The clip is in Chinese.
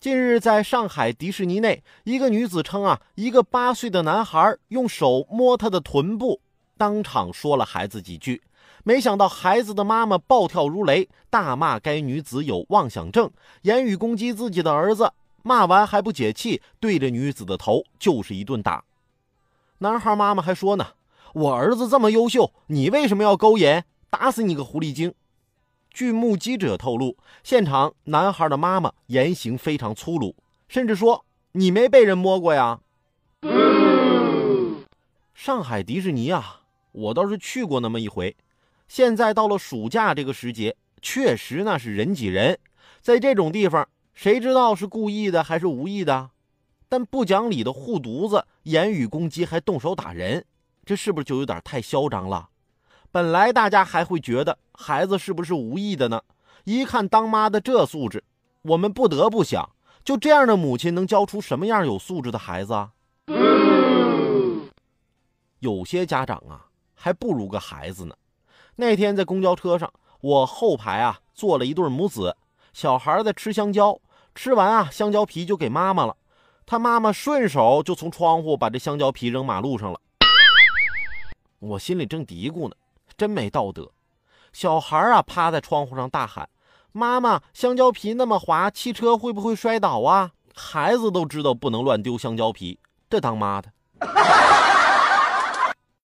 近日，在上海迪士尼内，一个女子称啊，一个八岁的男孩用手摸她的臀部，当场说了孩子几句。没想到孩子的妈妈暴跳如雷，大骂该女子有妄想症，言语攻击自己的儿子。骂完还不解气，对着女子的头就是一顿打。男孩妈妈还说呢：“我儿子这么优秀，你为什么要勾引？打死你个狐狸精！”据目击者透露，现场男孩的妈妈言行非常粗鲁，甚至说：“你没被人摸过呀？”上海迪士尼啊，我倒是去过那么一回。现在到了暑假这个时节，确实那是人挤人。在这种地方，谁知道是故意的还是无意的？但不讲理的护犊子，言语攻击，还动手打人，这是不是就有点太嚣张了？本来大家还会觉得孩子是不是无意的呢？一看当妈的这素质，我们不得不想：就这样的母亲能教出什么样有素质的孩子啊？有些家长啊，还不如个孩子呢。那天在公交车上，我后排啊坐了一对母子，小孩在吃香蕉，吃完啊香蕉皮就给妈妈了，他妈妈顺手就从窗户把这香蕉皮扔马路上了。我心里正嘀咕呢。真没道德！小孩啊，趴在窗户上大喊：“妈妈，香蕉皮那么滑，汽车会不会摔倒啊？”孩子都知道不能乱丢香蕉皮，这当妈的。